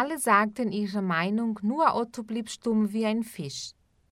Alle sagten ihre Meinung, nur Otto blieb stumm wie ein Fisch.